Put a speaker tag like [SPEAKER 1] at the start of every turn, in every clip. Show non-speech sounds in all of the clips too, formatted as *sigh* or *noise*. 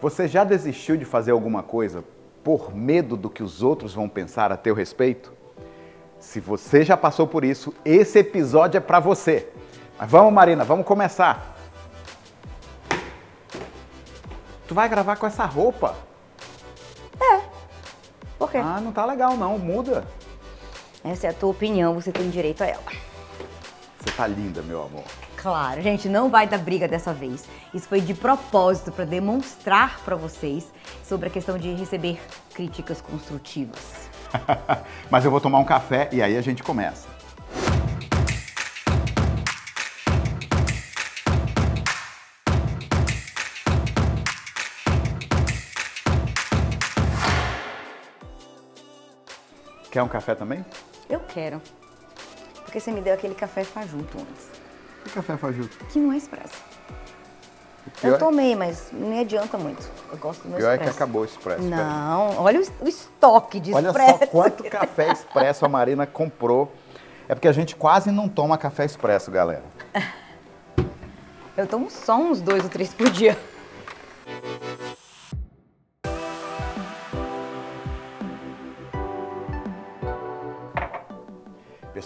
[SPEAKER 1] Você já desistiu de fazer alguma coisa por medo do que os outros vão pensar a teu respeito? Se você já passou por isso, esse episódio é para você. Mas vamos, Marina, vamos começar. Tu vai gravar com essa roupa?
[SPEAKER 2] É. Por quê?
[SPEAKER 1] Ah, não tá legal não, muda.
[SPEAKER 2] Essa é a tua opinião, você tem direito a ela.
[SPEAKER 1] Você tá linda, meu amor.
[SPEAKER 2] Claro, gente, não vai dar briga dessa vez. Isso foi de propósito para demonstrar para vocês sobre a questão de receber críticas construtivas. *laughs*
[SPEAKER 1] Mas eu vou tomar um café e aí a gente começa. Quer um café também?
[SPEAKER 2] Eu quero. Porque você me deu aquele café fajuto antes.
[SPEAKER 1] Que café fajuto?
[SPEAKER 2] Que não é expresso. Eu
[SPEAKER 1] é-
[SPEAKER 2] tomei, mas não adianta muito. Eu gosto do meu
[SPEAKER 1] Pior é
[SPEAKER 2] expresso.
[SPEAKER 1] que acabou o expresso.
[SPEAKER 2] Não, olha o, o estoque de
[SPEAKER 1] Olha
[SPEAKER 2] expresso.
[SPEAKER 1] só quanto café expresso a Marina comprou. É porque a gente quase não toma café expresso, galera.
[SPEAKER 2] Eu tomo só uns dois ou três por dia.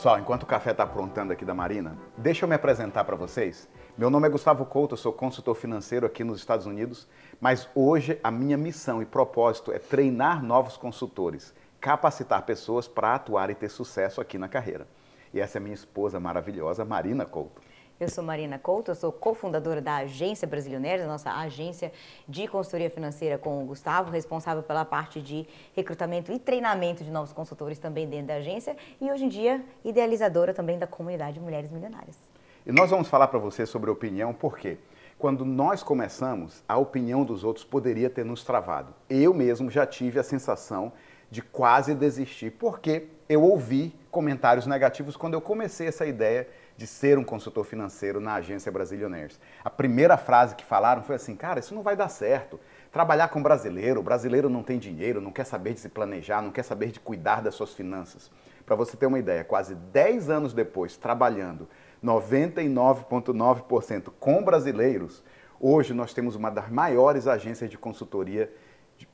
[SPEAKER 1] Pessoal, enquanto o café está aprontando aqui da Marina, deixa eu me apresentar para vocês. Meu nome é Gustavo Couto, sou consultor financeiro aqui nos Estados Unidos, mas hoje a minha missão e propósito é treinar novos consultores, capacitar pessoas para atuar e ter sucesso aqui na carreira. E essa é minha esposa maravilhosa, Marina Couto.
[SPEAKER 2] Eu sou Marina Couto, eu sou cofundadora da Agência Brasilionaires, a nossa agência de consultoria financeira com o Gustavo, responsável pela parte de recrutamento e treinamento de novos consultores também dentro da agência e hoje em dia idealizadora também da comunidade Mulheres Milionárias.
[SPEAKER 1] E nós vamos falar para você sobre opinião, porque quando nós começamos, a opinião dos outros poderia ter nos travado. Eu mesmo já tive a sensação de quase desistir, porque eu ouvi comentários negativos quando eu comecei essa ideia de ser um consultor financeiro na agência Brasilionaires. A primeira frase que falaram foi assim: cara, isso não vai dar certo. Trabalhar com brasileiro, brasileiro não tem dinheiro, não quer saber de se planejar, não quer saber de cuidar das suas finanças. Para você ter uma ideia, quase 10 anos depois, trabalhando 99,9% com brasileiros, hoje nós temos uma das maiores agências de consultoria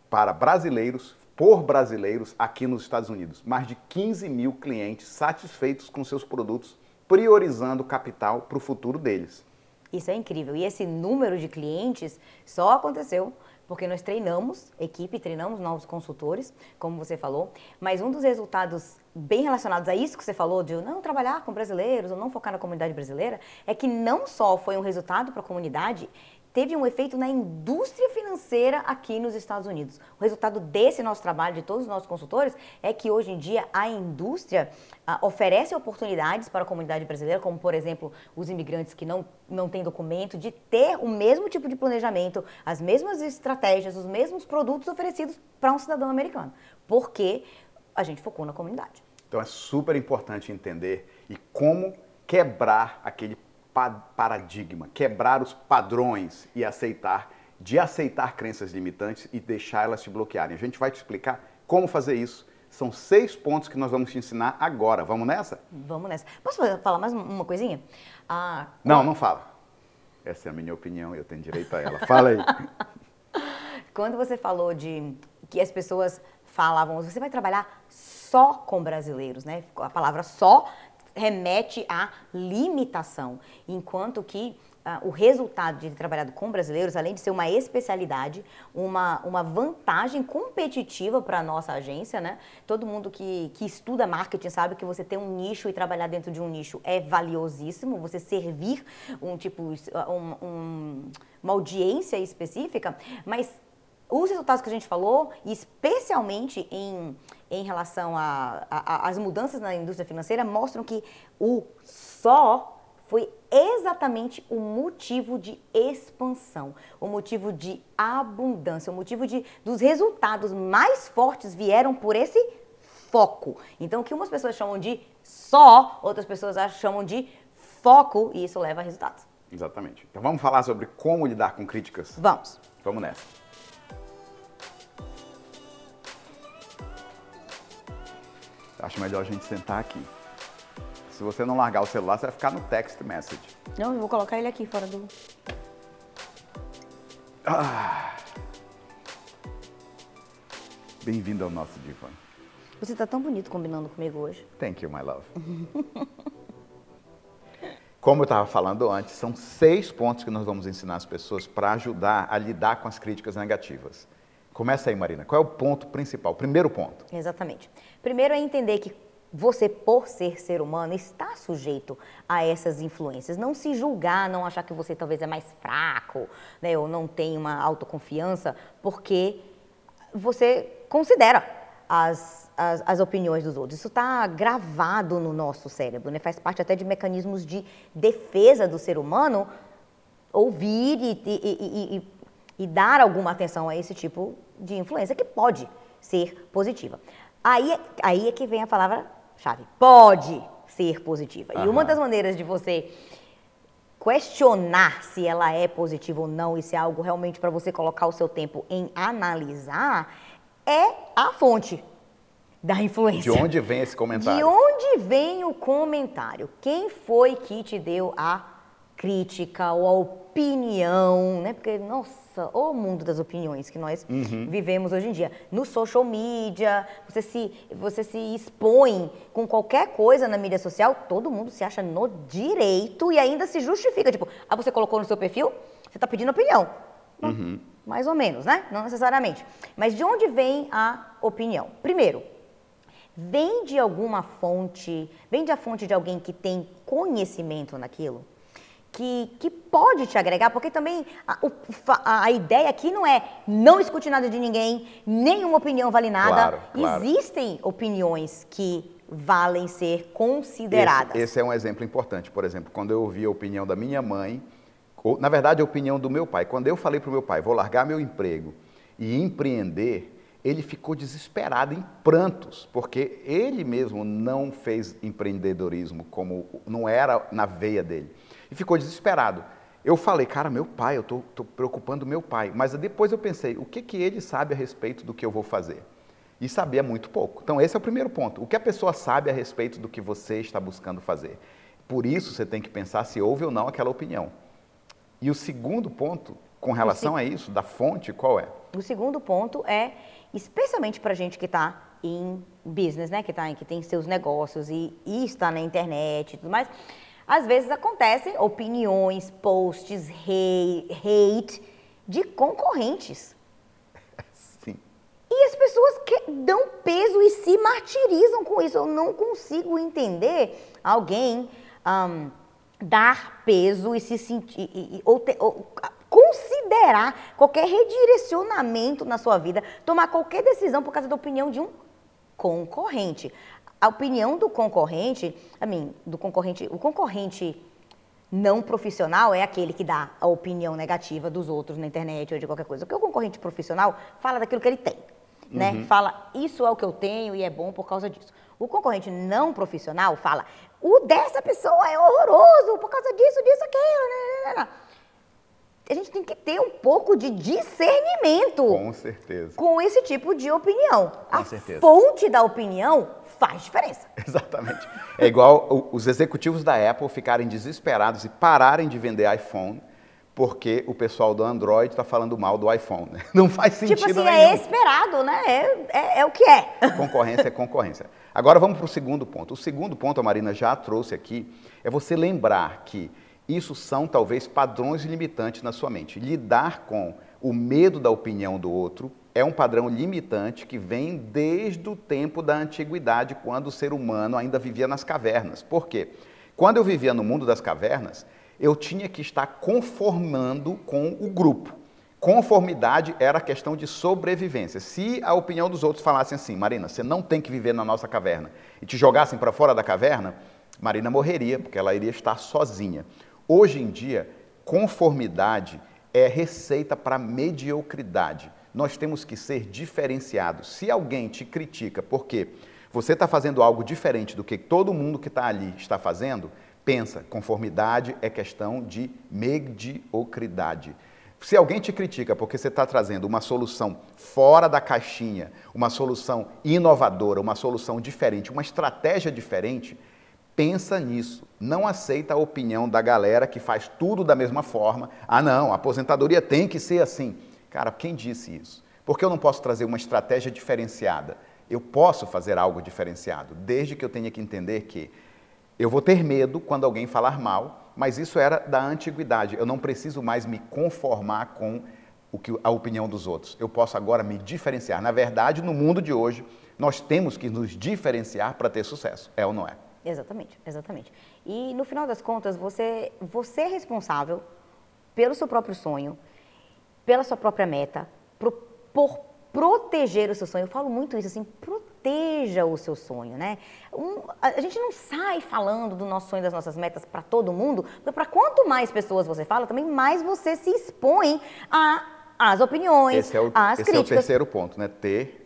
[SPEAKER 1] para brasileiros, por brasileiros, aqui nos Estados Unidos. Mais de 15 mil clientes satisfeitos com seus produtos, priorizando capital para o futuro deles.
[SPEAKER 2] Isso é incrível. E esse número de clientes só aconteceu porque nós treinamos, equipe, treinamos novos consultores, como você falou. Mas um dos resultados bem relacionados a isso que você falou, de não trabalhar com brasileiros ou não focar na comunidade brasileira, é que não só foi um resultado para a comunidade, teve um efeito na indústria financeira aqui nos Estados Unidos. O resultado desse nosso trabalho, de todos os nossos consultores, é que hoje em dia a indústria ah, oferece oportunidades para a comunidade brasileira, como por exemplo os imigrantes que não, não têm documento, de ter o mesmo tipo de planejamento, as mesmas estratégias, os mesmos produtos oferecidos para um cidadão americano. Porque a gente focou na comunidade.
[SPEAKER 1] Então é super importante entender e como quebrar aquele paradigma, quebrar os padrões e aceitar, de aceitar crenças limitantes e deixar elas te bloquearem. A gente vai te explicar como fazer isso. São seis pontos que nós vamos te ensinar agora. Vamos nessa?
[SPEAKER 2] Vamos nessa. Posso falar- mais um- uma coisinha? Ah,
[SPEAKER 1] Não, não fala. Essa é a minha opinião, eu tenho direito a ela. Fala aí. *laughs*
[SPEAKER 2] Quando você falou de que as pessoas falavam, você vai trabalhar só com brasileiros, né? A palavra só remete à limitação, enquanto que ah, o resultado de ter trabalhado com brasileiros, além de ser uma especialidade, uma, uma vantagem competitiva para a nossa agência, né? Todo mundo que, que estuda marketing sabe que você ter um nicho e trabalhar dentro de um nicho é valiosíssimo, você servir um tipo, um- um- uma audiência específica, mas os resultados que a gente falou, especialmente em, em relação às mudanças na indústria financeira, mostram que o só foi exatamente o motivo de expansão, o motivo de abundância, o motivo de dos resultados mais fortes vieram por esse foco. Então, o que umas pessoas chamam de só, outras pessoas chamam de foco, e isso leva a resultados.
[SPEAKER 1] Exatamente. Então vamos falar sobre como lidar com críticas?
[SPEAKER 2] Vamos.
[SPEAKER 1] Vamos nessa. Acho melhor a gente sentar aqui. Se você não largar o celular, você vai ficar no text message.
[SPEAKER 2] Não, eu vou colocar ele aqui fora do.
[SPEAKER 1] Bem-vindo ao nosso divã.
[SPEAKER 2] Você está tão bonito combinando comigo hoje.
[SPEAKER 1] Thank you, my love. *laughs* Como eu estava falando antes, são seis pontos que nós vamos ensinar as pessoas para ajudar a lidar com as críticas negativas. Começa aí, Marina. Qual é o ponto principal? Primeiro ponto.
[SPEAKER 2] Exatamente. Primeiro é entender que você, por ser ser humano, está sujeito a essas influências. Não se julgar, não achar que você talvez é mais fraco, né, ou não tem uma autoconfiança, porque você considera as as, as opiniões dos outros. Isso está gravado no nosso cérebro, né? faz parte até de mecanismos de defesa do ser humano ouvir e, e, e, e, dar alguma atenção a esse tipo de influência que pode ser positiva. Aí, aí é que vem a palavra-chave: pode ser positiva. Uhum. E uma das maneiras de você questionar se ela é positiva ou não e se é algo realmente para você colocar o seu tempo em analisar é a fonte da influência.
[SPEAKER 1] De onde vem esse comentário?
[SPEAKER 2] De onde vem o comentário? Quem foi que te deu a crítica ou a opinião, né? Porque, nossa, o mundo das opiniões que nós uhum. vivemos hoje em dia. No social media, você se, você se expõe com qualquer coisa na mídia social, todo mundo se acha no direito e ainda se justifica. Tipo, ah, você colocou no seu perfil, você está pedindo opinião. Uhum. Mais ou menos, né? Não necessariamente. Mas de onde vem a opinião? Primeiro, vem de alguma fonte, vem da fonte de alguém que tem conhecimento naquilo, que, que pode te agregar, porque também a, a, a ideia aqui não é não escute nada de ninguém, nenhuma opinião vale nada.
[SPEAKER 1] Claro, claro.
[SPEAKER 2] Existem opiniões que valem ser consideradas.
[SPEAKER 1] Esse, esse, é um exemplo importante. Por exemplo, quando eu ouvi a opinião da minha mãe, ou, na verdade a opinião do meu pai, quando eu falei para o meu pai, vou largar meu emprego e empreender, ele ficou desesperado em prantos, porque ele mesmo não fez empreendedorismo como não era na veia dele. E ficou desesperado. Eu falei, cara, meu pai, eu estou preocupando meu pai. Mas depois eu pensei, o que, que ele sabe a respeito do que eu vou fazer? E sabia muito pouco. Então, esse é o primeiro ponto. O que a pessoa sabe a respeito do que você está buscando fazer? Por isso, você tem que pensar se houve ou não aquela opinião. E o segundo ponto, com relação a isso, da fonte, qual é?
[SPEAKER 2] O segundo ponto é especialmente para gente que está em business, né, que, tá, que tem seus negócios e, e está na internet e tudo mais, às vezes acontecem opiniões, posts, hate de concorrentes.
[SPEAKER 1] Sim.
[SPEAKER 2] E as pessoas que dão peso e se martirizam com isso. Eu não consigo entender alguém um, dar peso e se sentir. ou, te, ou considerar qualquer redirecionamento na sua vida, tomar qualquer decisão por causa da opinião de um concorrente. A opinião do concorrente, a mim, do concorrente, o concorrente não profissional é aquele que dá a opinião negativa dos outros na internet ou de qualquer coisa. Porque o concorrente profissional fala daquilo que ele tem, né? Uhum. Fala, isso é o que eu tenho e é bom por causa disso. O concorrente não profissional fala, o dessa pessoa é horroroso por causa disso, disso, aquilo, né? né, né, né a gente tem que ter um pouco de discernimento.
[SPEAKER 1] Com certeza.
[SPEAKER 2] Com esse tipo de opinião.
[SPEAKER 1] Com
[SPEAKER 2] a
[SPEAKER 1] certeza.
[SPEAKER 2] fonte da opinião faz diferença. *laughs*
[SPEAKER 1] Exatamente. É igual os executivos da Apple ficarem desesperados e pararem de vender iPhone porque o pessoal do Android está falando mal do iPhone. Né? *laughs* Não faz sentido
[SPEAKER 2] tipo assim,
[SPEAKER 1] nenhum.
[SPEAKER 2] é esperado, né? É, é, é o que é. *laughs*
[SPEAKER 1] Concorrência é concorrência. Agora vamos para o segundo ponto. O segundo ponto, a Marina já trouxe aqui, é você lembrar que isso são talvez padrões limitantes na sua mente. Lidar com o medo da opinião do outro é um padrão limitante que vem desde o tempo da antiguidade, quando o ser humano ainda vivia nas cavernas. Por quê? Quando eu vivia no mundo das cavernas, eu tinha que estar conformando com o grupo. Conformidade era questão de sobrevivência. Se a opinião dos outros falassem assim, Marina, você não tem que viver na nossa caverna, e te jogassem para fora da caverna, Marina morreria, porque ela iria estar sozinha. Hoje em dia, conformidade é receita para mediocridade. Nós temos que ser diferenciados. Se alguém te critica porque você está fazendo algo diferente do que todo mundo que está ali está fazendo, pensa, conformidade é questão de mediocridade. Se alguém te critica porque você está trazendo uma solução fora da caixinha, uma solução inovadora, uma solução diferente, uma estratégia diferente, pensa nisso. Não aceita a opinião da galera que faz tudo da mesma forma. Ah, não, a aposentadoria tem que ser assim. Cara, quem disse isso? Por que eu não posso trazer uma estratégia diferenciada? Eu posso fazer algo diferenciado, desde que eu tenha que entender que eu vou ter medo quando alguém falar mal, mas isso era da antiguidade. Eu não preciso mais me conformar com o que, a opinião dos outros. Eu posso agora me diferenciar. Na verdade, no mundo de hoje, nós temos que nos diferenciar para ter sucesso. É ou não é?
[SPEAKER 2] Exatamente, exatamente. E no final das contas, você, você é responsável pelo seu próprio sonho, pela sua própria meta, por, por proteger o seu sonho. Eu falo muito isso assim, proteja o seu sonho, né? Um, a gente não sai falando do nosso sonho, das nossas metas para todo mundo, porque para quanto mais pessoas você fala, também mais você se expõe as opiniões,
[SPEAKER 1] esse é o, esse
[SPEAKER 2] críticas.
[SPEAKER 1] é o terceiro ponto, né? Ter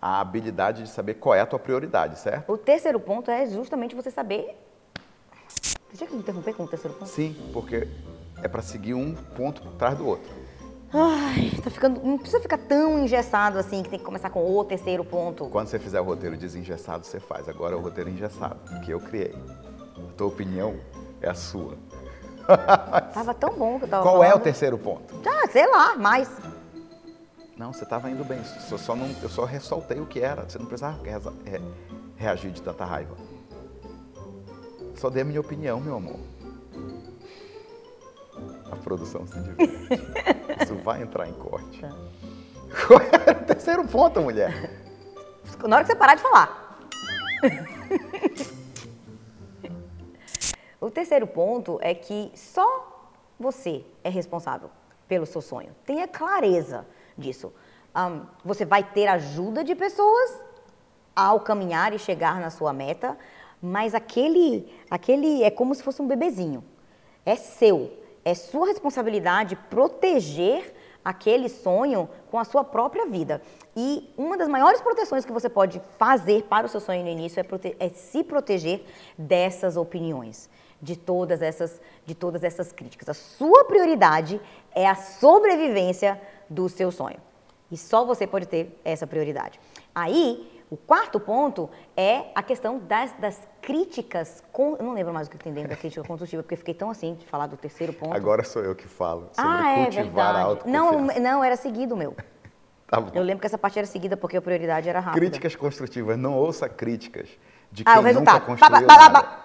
[SPEAKER 1] a habilidade de saber qual é a tua prioridade, certo?
[SPEAKER 2] O terceiro ponto é justamente você saber. Deixa eu interromper com o terceiro ponto.
[SPEAKER 1] Sim, porque é para seguir um ponto atrás do outro.
[SPEAKER 2] Ai, tá ficando. Não precisa ficar tão engessado assim que tem que começar com o terceiro ponto.
[SPEAKER 1] Quando você fizer o roteiro desengessado, você faz. Agora é o roteiro engessado, que eu criei. A tua opinião é a sua. *laughs*
[SPEAKER 2] Tava tão bom que eu tava
[SPEAKER 1] Qual
[SPEAKER 2] falando.
[SPEAKER 1] é o terceiro ponto?
[SPEAKER 2] Ah, sei lá, mais.
[SPEAKER 1] Não, você estava indo bem. Eu só, não, eu só ressaltei o que era. Você não precisava reagir de tanta raiva. Só dei a minha opinião, meu amor. A produção se diverte. Isso vai entrar em corte.
[SPEAKER 2] Tá.
[SPEAKER 1] Qual é o terceiro ponto, mulher?
[SPEAKER 2] Na hora que você parar de falar. o terceiro ponto é que só você é responsável pelo seu sonho. Tenha clareza disso. Ahn, você vai ter ajuda de pessoas ao caminhar e chegar na sua meta, mas aquele, aquele é como se fosse um bebezinho. É seu, é sua responsabilidade proteger aquele sonho com a sua própria vida. E uma das maiores proteções que você pode fazer para o seu sonho no início é, prote- é se proteger dessas opiniões, de todas essas, de todas essas críticas. A sua prioridade é a sobrevivência do seu sonho. E só você pode ter essa prioridade. Aí, o quarto ponto é a questão das, das críticas. Com, eu não lembro mais o que tem dentro da crítica construtiva, porque fiquei tão assim de falar do terceiro ponto.
[SPEAKER 1] Agora sou eu que falo sobre
[SPEAKER 2] ah, é verdade. Não, não, era seguido o meu. *laughs*
[SPEAKER 1] Tá bom.
[SPEAKER 2] Eu lembro que essa parte era seguida porque a prioridade era rápida.
[SPEAKER 1] Críticas construtivas. Não ouça críticas de
[SPEAKER 2] Ah,
[SPEAKER 1] quem
[SPEAKER 2] o resultado.
[SPEAKER 1] nunca construiu
[SPEAKER 2] Ba, ba, ba.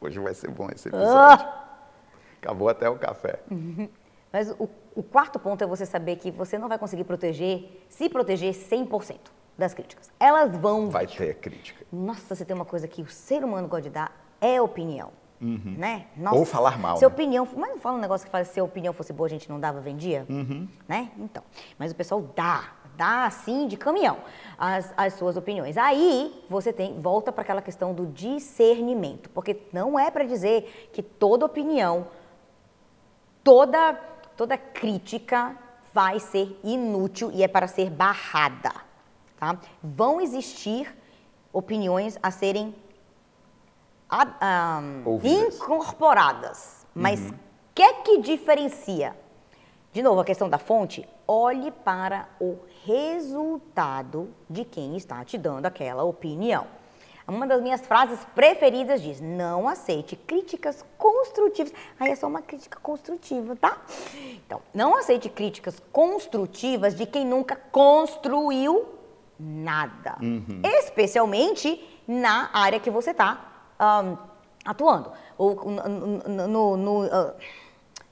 [SPEAKER 1] Hoje vai ser bom esse *laughs* episódio. Acabou até o café. *laughs*
[SPEAKER 2] Mas o, o quarto ponto é você saber que você não vai conseguir proteger, se proteger 100% das críticas. Elas vão
[SPEAKER 1] Vai ter crítica.
[SPEAKER 2] Nossa, você tem uma coisa que o ser humano gosta de dar, é opinião. Né?
[SPEAKER 1] Ou falar mal,
[SPEAKER 2] Se a
[SPEAKER 1] né?
[SPEAKER 2] opinião, mas não fala um negócio que fala se a opinião fosse boa, a gente não dava, vendia?
[SPEAKER 1] Uhum.
[SPEAKER 2] Né? Então, mas o pessoal dá, dá assim de caminhão as, as suas opiniões. Aí você tem, volta para aquela questão do discernimento, porque não é para dizer que toda opinião, toda, toda crítica vai ser inútil e é para ser barrada. Tá? Vão existir opiniões a serem a-
[SPEAKER 1] Ouvidas.
[SPEAKER 2] incorporadas. Mas o que é que diferencia? De novo, a questão da fonte, olhe para o resultado de quem está te dando aquela opinião. Uma das minhas frases preferidas diz: não aceite críticas construtivas. Aí é só uma crítica construtiva, tá? Então, não aceite críticas construtivas de quem nunca construiu nada. Especialmente na área que você está atuando. Ou no, no- no- no, ah,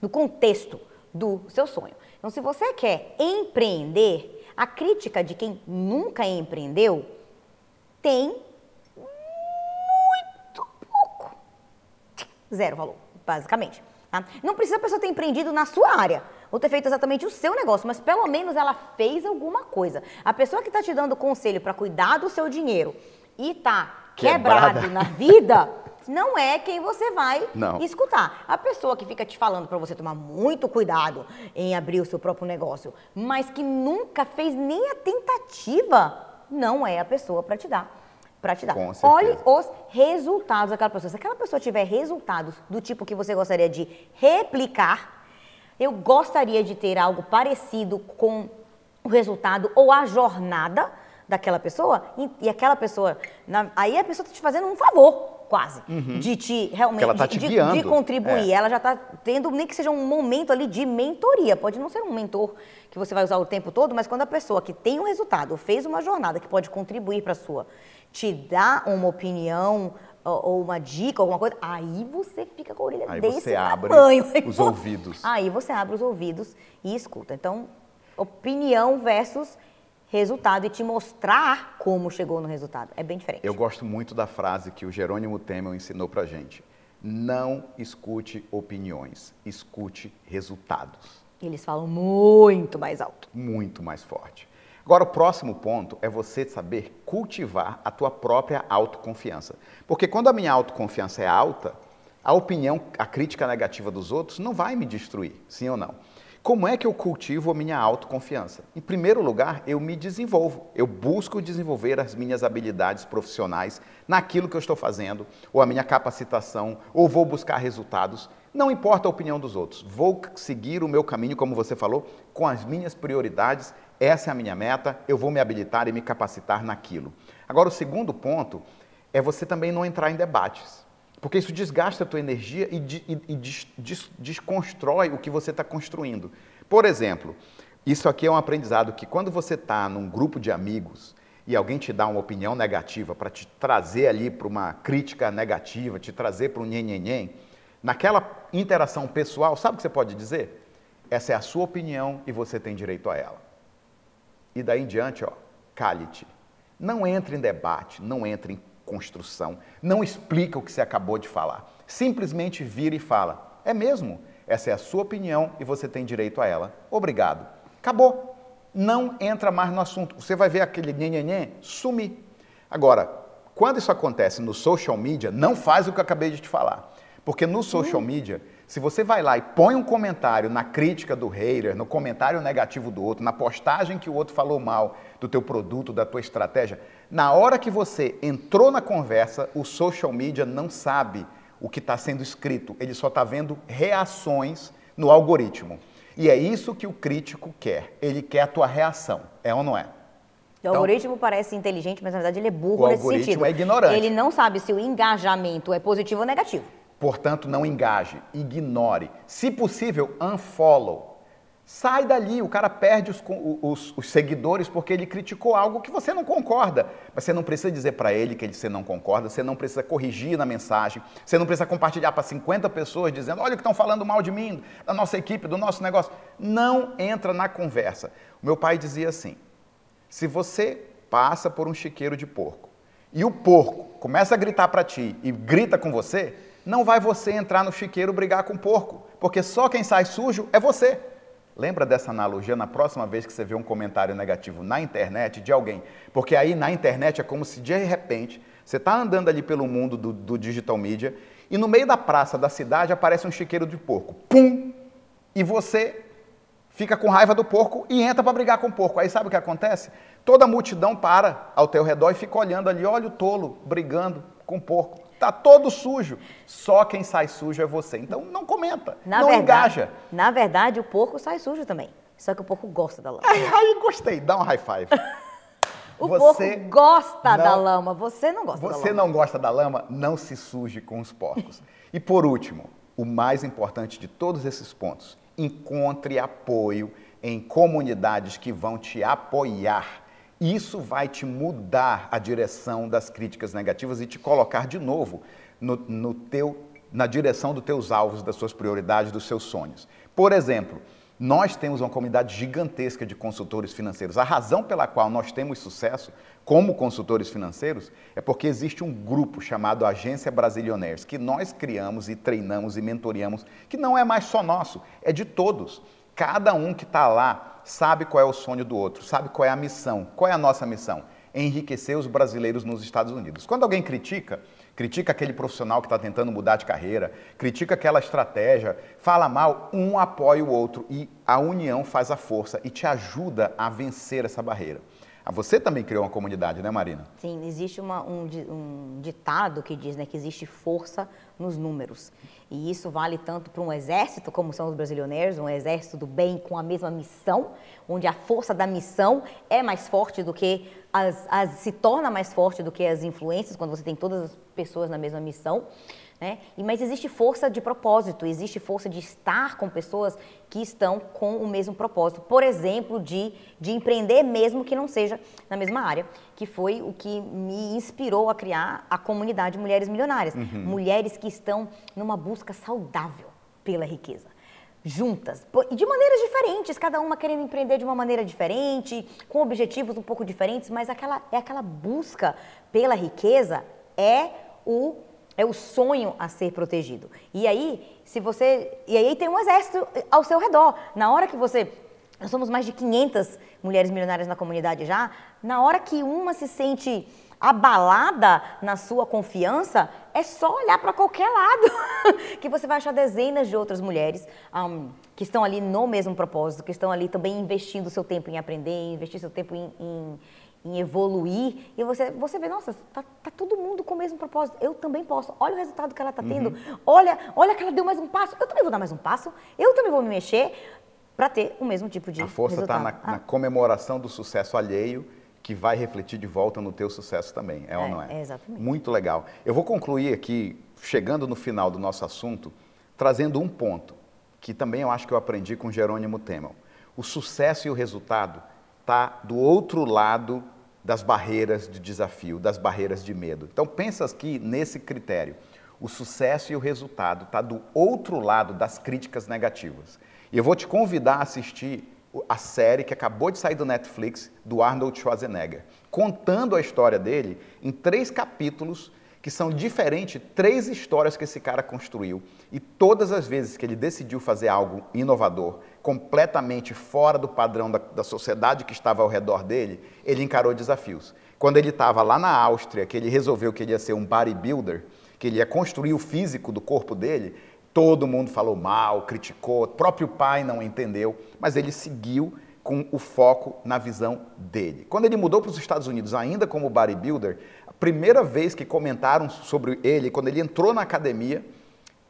[SPEAKER 2] no contexto do seu sonho. Então, se você quer empreender, a crítica de quem nunca empreendeu tem muito pouco. Zero valor, basicamente. tá? Não precisa a pessoa ter empreendido na sua área ou ter feito exatamente o seu negócio, mas pelo menos ela fez alguma coisa. A pessoa que está te dando conselho para cuidar do seu dinheiro e está
[SPEAKER 1] Quebrada.
[SPEAKER 2] quebrado na vida, não é quem você vai
[SPEAKER 1] Não.
[SPEAKER 2] escutar. A pessoa que fica te falando para você tomar muito cuidado em abrir o seu próprio negócio, mas que nunca fez nem a tentativa, não é a pessoa para te dar. Para te dar.
[SPEAKER 1] Com.
[SPEAKER 2] Olhe os resultados daquela pessoa. Se aquela pessoa tiver resultados do tipo que você gostaria de replicar, eu gostaria de ter algo parecido com o resultado ou a jornada daquela pessoa e, e aquela pessoa, na- aí a pessoa está te fazendo um favor. quase, de te realmente
[SPEAKER 1] Que ela tá te
[SPEAKER 2] de, de contribuir.
[SPEAKER 1] É.
[SPEAKER 2] Ela já está tendo nem que seja um momento ali de mentoria. Pode não ser um mentor que você vai usar o tempo todo, mas quando a pessoa que tem um resultado, fez uma jornada que pode contribuir para a sua, te dá uma opinião ou, uma dica, alguma coisa, aí você fica com a orelha
[SPEAKER 1] Aí
[SPEAKER 2] desse
[SPEAKER 1] você abre
[SPEAKER 2] tamanho. *laughs*
[SPEAKER 1] os ouvidos.
[SPEAKER 2] Aí você abre os ouvidos e escuta. Então, opinião versus resultado e te mostrar como chegou no resultado. É bem diferente.
[SPEAKER 1] Eu gosto muito da frase que o Jerônimo Temel ensinou pra gente. Não escute opiniões, escute resultados.
[SPEAKER 2] Eles falam muito mais alto.
[SPEAKER 1] Muito mais forte. Agora, o próximo ponto é você saber cultivar a tua própria autoconfiança. Porque quando a minha autoconfiança é alta, a opinião, a crítica negativa dos outros não vai me destruir, sim ou não? Como é que eu cultivo a minha autoconfiança? Em primeiro lugar, eu me desenvolvo. Eu busco desenvolver as minhas habilidades profissionais naquilo que eu estou fazendo, ou a minha capacitação, ou vou buscar resultados. Não importa a opinião dos outros. Vou seguir o meu caminho, como você falou, com as minhas prioridades. Essa é a minha meta. Eu vou me habilitar e me capacitar naquilo. Agora, o segundo ponto é você também não entrar em debates. Porque isso desgasta a tua energia e, e- e des- des- desconstrói o que você está construindo. Por exemplo, isso aqui é um aprendizado que quando você está num grupo de amigos e alguém te dá uma opinião negativa para te trazer ali para uma crítica negativa, te trazer para um nhenhenhen, naquela interação pessoal, sabe o que você pode dizer? Essa é a sua opinião e você tem direito a ela. E daí em diante, ó, cale-te. Não entre em debate, não entre em construção, não explica o que você acabou de falar. Simplesmente vira e fala: é mesmo, essa é a sua opinião e você tem direito a ela. Obrigado. Acabou. Não entra mais no assunto. Você vai ver aquele nhenhenhen sumir. Agora, quando isso acontece no social media, não faz o que eu acabei de te falar. Porque no social media, se você vai lá e põe um comentário na crítica do hater, no comentário negativo do outro, na postagem que o outro falou mal do teu produto, da tua estratégia, na hora que você entrou na conversa, o social media não sabe o que está sendo escrito, ele só está vendo reações no algoritmo. E é isso que o crítico quer, ele quer a tua reação, é ou não é?
[SPEAKER 2] O algoritmo parece inteligente, mas na verdade ele é burro
[SPEAKER 1] O
[SPEAKER 2] nesse
[SPEAKER 1] algoritmo
[SPEAKER 2] sentido.
[SPEAKER 1] é ignorante.
[SPEAKER 2] Ele não sabe se o engajamento é positivo ou negativo.
[SPEAKER 1] Portanto, não engaje, ignore. Se possível, unfollow. Sai dali, o cara perde os, os- os seguidores porque ele criticou algo que você não concorda. Mas você não precisa dizer para ele que você não concorda, você não precisa corrigir na mensagem, você não precisa compartilhar para 50 pessoas dizendo: olha o que estão falando mal de mim, da nossa equipe, do nosso negócio. Não entra na conversa. O meu pai dizia assim: se você passa por um chiqueiro de porco e o porco começa a gritar para ti e grita com você, não vai você entrar no chiqueiro brigar com o porco, porque só quem sai sujo é você. Lembra dessa analogia na próxima vez que você vê um comentário negativo na internet de alguém? Porque aí na internet é como se de repente você está andando ali pelo mundo do, do digital media e no meio da praça da cidade aparece um chiqueiro de porco. Pum! E você fica com raiva do porco e entra para brigar com o porco. Aí sabe o que acontece? Toda a multidão para ao teu redor e fica olhando ali, olha o tolo brigando com o porco. Tá todo sujo. Só quem sai sujo é você. Então não comenta,
[SPEAKER 2] Na
[SPEAKER 1] não
[SPEAKER 2] verdade,
[SPEAKER 1] engaja.
[SPEAKER 2] Na verdade, o porco sai sujo também. Só que o porco gosta da lama. *laughs*
[SPEAKER 1] Aí gostei, dá um high five. *laughs*
[SPEAKER 2] O
[SPEAKER 1] Você
[SPEAKER 2] porco gosta da
[SPEAKER 1] não-
[SPEAKER 2] lama, você não gosta da
[SPEAKER 1] Você não gosta da lama? Não se suje com os porcos. E por último, o mais importante de todos esses pontos, encontre apoio em comunidades que vão te apoiar. Isso vai te mudar a direção das críticas negativas e te colocar de novo no, no teu, na direção dos teus alvos, das suas prioridades, dos seus sonhos. Por exemplo, nós temos uma comunidade gigantesca de consultores financeiros. A razão pela qual nós temos sucesso como consultores financeiros é porque existe um grupo chamado Agência Brasilionaires, que nós criamos e treinamos e mentoreamos, que não é mais só nosso, é de todos. Cada um que está lá sabe qual é o sonho do outro, sabe qual é a missão. Qual é a nossa missão? Enriquecer os brasileiros nos Estados Unidos. Quando alguém critica, critica aquele profissional que está tentando mudar de carreira, critica aquela estratégia, fala mal, um apoia o outro e a união faz a força e te ajuda a vencer essa barreira. Ah, você também criou uma comunidade, né, Marina?
[SPEAKER 2] Sim, existe uma, um, um, ditado que diz né, que existe força nos números. E isso vale tanto para um exército, como são os brasileiros, um exército do bem com a mesma missão, onde a força da missão é mais forte do que as, as se torna mais forte do que as influências, quando você tem todas as pessoas na mesma missão. Né? Mas existe força de propósito, existe força de estar com pessoas que estão com o mesmo propósito. Por exemplo, de, de empreender mesmo que não seja na mesma área, que foi o que me inspirou a criar a comunidade Mulheres Milionárias. Uhum. Mulheres que estão numa busca saudável pela riqueza juntas, de maneiras diferentes, cada uma querendo empreender de uma maneira diferente, com objetivos um pouco diferentes, mas aquela é aquela busca pela riqueza é o é o sonho a ser protegido. E aí, se você. E aí tem um exército ao seu redor. Na hora que você. Nós somos mais de 500 mulheres milionárias na comunidade já. Na hora que uma se sente abalada na sua confiança, é só olhar para qualquer lado, *laughs* que você vai achar dezenas de outras mulheres um, que estão ali no mesmo propósito, que estão ali também investindo seu tempo em aprender, investir seu tempo em, em em evoluir, e você, você vê, nossa, tá, tá, todo mundo com o mesmo propósito, eu também posso, olha o resultado que ela está tendo, uhum. olha, olha que ela deu mais um passo, eu também vou dar mais um passo, eu também vou me mexer para ter o mesmo tipo de
[SPEAKER 1] A força está na, ah. na, comemoração do sucesso alheio, que vai refletir de volta no teu sucesso também, é, é ou não é?
[SPEAKER 2] é? Exatamente.
[SPEAKER 1] Muito legal. Eu vou concluir aqui, chegando no final do nosso assunto, trazendo um ponto, que também eu acho que eu aprendi com Jerônimo Temel. O sucesso e o resultado está do outro lado das barreiras de desafio, das barreiras de medo. Então pensa aqui nesse critério. O sucesso e o resultado está do outro lado das críticas negativas. E eu vou te convidar a assistir a série que acabou de sair do Netflix do Arnold Schwarzenegger, contando a história dele em três capítulos que são diferentes, três histórias que esse cara construiu. E todas as vezes que ele decidiu fazer algo inovador, completamente fora do padrão da, da sociedade que estava ao redor dele, ele encarou desafios. Quando ele estava lá na Áustria, que ele resolveu que ele ia ser um bodybuilder, que ele ia construir o físico do corpo dele, todo mundo falou mal, criticou, o próprio pai não entendeu, mas ele seguiu com o foco na visão dele. Quando ele mudou para os Estados Unidos, ainda como bodybuilder, primeira vez que comentaram sobre ele, quando ele entrou na academia,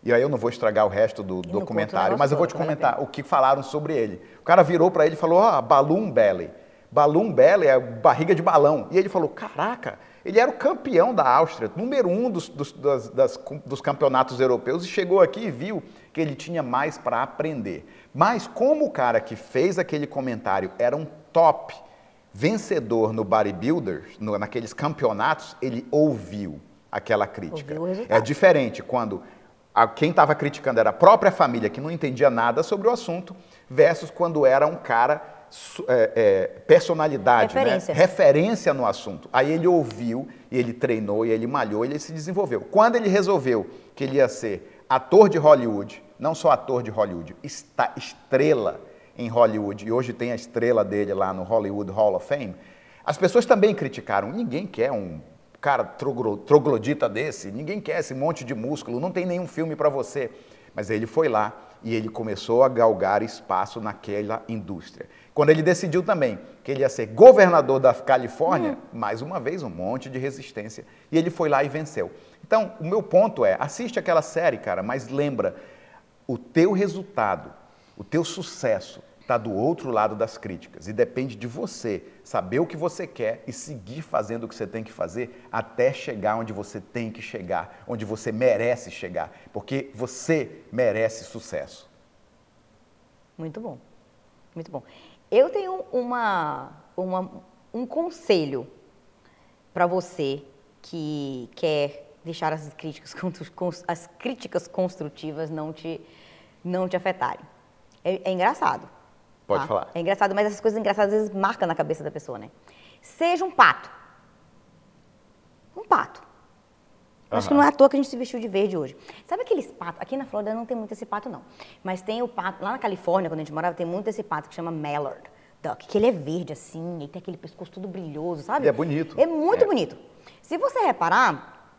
[SPEAKER 1] e aí eu não vou estragar o resto do documentário, mas eu vou te comentar o que falaram sobre ele. O cara virou para ele e falou: "Ah, balloon belly". Balloon belly é barriga de balão. E ele falou: "Caraca, ele era o campeão da Áustria, número um dos, dos, das, das, dos campeonatos europeus, e chegou aqui e viu que ele tinha mais para aprender. Mas como o cara que fez aquele comentário era um top vencedor no bodybuilder, no, naqueles campeonatos, ele ouviu aquela crítica. Ouviu é diferente quando a, quem estava criticando era a própria família, que não entendia nada sobre o assunto, versus quando era um cara, é, é, personalidade, né? referência. Né? referência no assunto. Aí ele ouviu, e ele treinou, e ele malhou, e ele se desenvolveu. Quando ele resolveu que ele ia ser ator de Hollywood, não só ator de Hollywood, está, estrela em Hollywood e hoje tem a estrela dele lá no Hollywood Hall of Fame, as pessoas também criticaram. Ninguém quer um cara troglodita desse, ninguém quer esse monte de músculo, não tem nenhum filme para você. Mas ele foi lá e ele começou a galgar espaço naquela indústria. Quando ele decidiu também que ele ia ser governador da Califórnia, hum. mais uma vez um monte de resistência, e ele foi lá e venceu. Então, o meu ponto é, assiste aquela série, cara, mas lembra, o teu resultado o teu sucesso está do outro lado das críticas e depende de você saber o que você quer e seguir fazendo o que você tem que fazer até chegar onde você tem que chegar, onde você merece chegar, porque você merece sucesso.
[SPEAKER 2] Muito bom, muito bom. Eu tenho uma, uma um conselho para você que quer deixar as críticas, *laughs* as críticas construtivas não te, não te afetarem. É, é engraçado.
[SPEAKER 1] Pode tá? falar.
[SPEAKER 2] É engraçado, mas essas coisas engraçadas às vezes marcam na cabeça da pessoa, né? Seja um pato. Um pato. Uhum. Acho que não é à toa que a gente se vestiu de verde hoje. Sabe aqueles patos? Aqui na Flórida não tem muito esse pato, não. Mas tem o pato. Lá na Califórnia, quando a gente morava, tem muito esse pato que chama Mallard Duck, que ele é verde assim, e tem aquele pescoço todo brilhoso, sabe?
[SPEAKER 1] Ele é bonito.
[SPEAKER 2] É muito é. bonito. Se você reparar,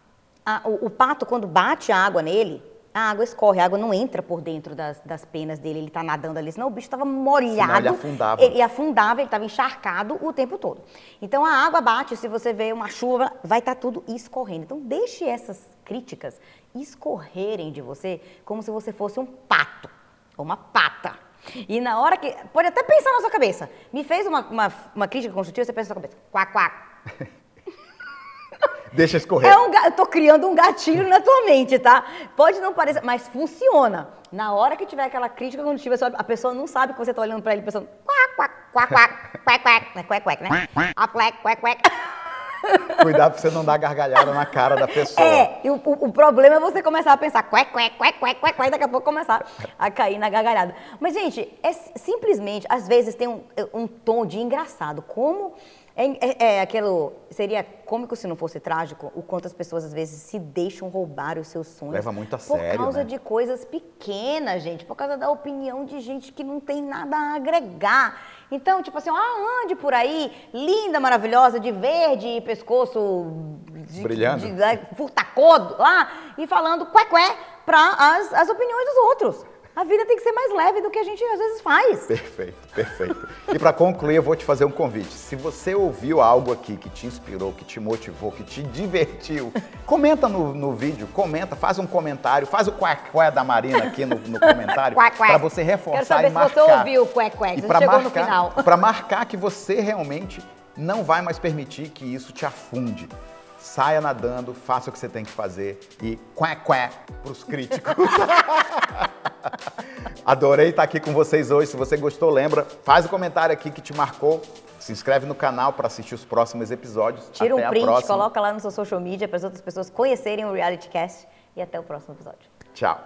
[SPEAKER 2] a, o, o pato, quando bate água nele, a água escorre, a água não entra por dentro das, das penas dele, ele está nadando ali, senão o bicho estava molhado.
[SPEAKER 1] Senão ele afundava.
[SPEAKER 2] Ele afundava, ele estava encharcado o tempo todo. Então a água bate, se você vê uma chuva, vai estar tá tudo escorrendo. Então deixe essas críticas escorrerem de você como se você fosse um pato ou uma pata. E na hora que. Pode até pensar na sua cabeça. Me fez uma, uma, uma crítica construtiva, você pensa na sua cabeça. Quac, quac. *laughs*
[SPEAKER 1] Deixa escorrer.
[SPEAKER 2] É um, eu tô criando um gatilho na tua mente, tá? Pode não parecer, mas funciona. Na hora que tiver aquela crítica construtiva, a pessoa não sabe que você tá olhando para ele pensando né? Né? A.
[SPEAKER 1] Cuidado pra você não dar gargalhada na cara da pessoa.
[SPEAKER 2] É, e o, o, problema é você começar a pensar quac, quac, quac, quac, quac, quac, daqui a pouco começar a cair na gargalhada. Mas, gente, é simplesmente, às vezes tem um, um tom de engraçado. Como é, é, é, aquilo. Seria cômico se não fosse trágico o quanto as pessoas às vezes se deixam roubar os seus sonhos.
[SPEAKER 1] Leva muito a sério.
[SPEAKER 2] Por causa
[SPEAKER 1] né?
[SPEAKER 2] de coisas pequenas, gente. Por causa da opinião de gente que não tem nada a agregar. Então, tipo assim, ah, ande por aí, linda, maravilhosa, de verde, pescoço
[SPEAKER 1] de, brilhando, de, de,
[SPEAKER 2] de furtacodo lá, e falando cué-cué para as, as opiniões dos outros. A vida tem que ser mais leve do que a gente às vezes faz.
[SPEAKER 1] Perfeito, perfeito. e para concluir, eu vou te fazer um convite. Se você ouviu algo aqui que te inspirou, que te motivou, que te *laughs* divertiu, comenta no, no vídeo, comenta, faz um comentário, faz o quack da Marina aqui no, no comentário para você reforçar Quero
[SPEAKER 2] saber
[SPEAKER 1] e marcar.
[SPEAKER 2] se você ouviu o quack,
[SPEAKER 1] e chegou marcar, no final. *laughs* Para marcar que você realmente não vai mais permitir que isso te afunde saia nadando, faça o que você tem que fazer e quá quá para os críticos. *laughs* *laughs* Adorei estar aqui com vocês hoje. Se você gostou, lembra, faz o um comentário aqui que te marcou. Se inscreve no canal para assistir os próximos episódios.
[SPEAKER 2] Tira
[SPEAKER 1] até
[SPEAKER 2] um print, coloca lá no seu social media para as outras pessoas conhecerem o Reality Cast. E até o próximo episódio.
[SPEAKER 1] Tchau.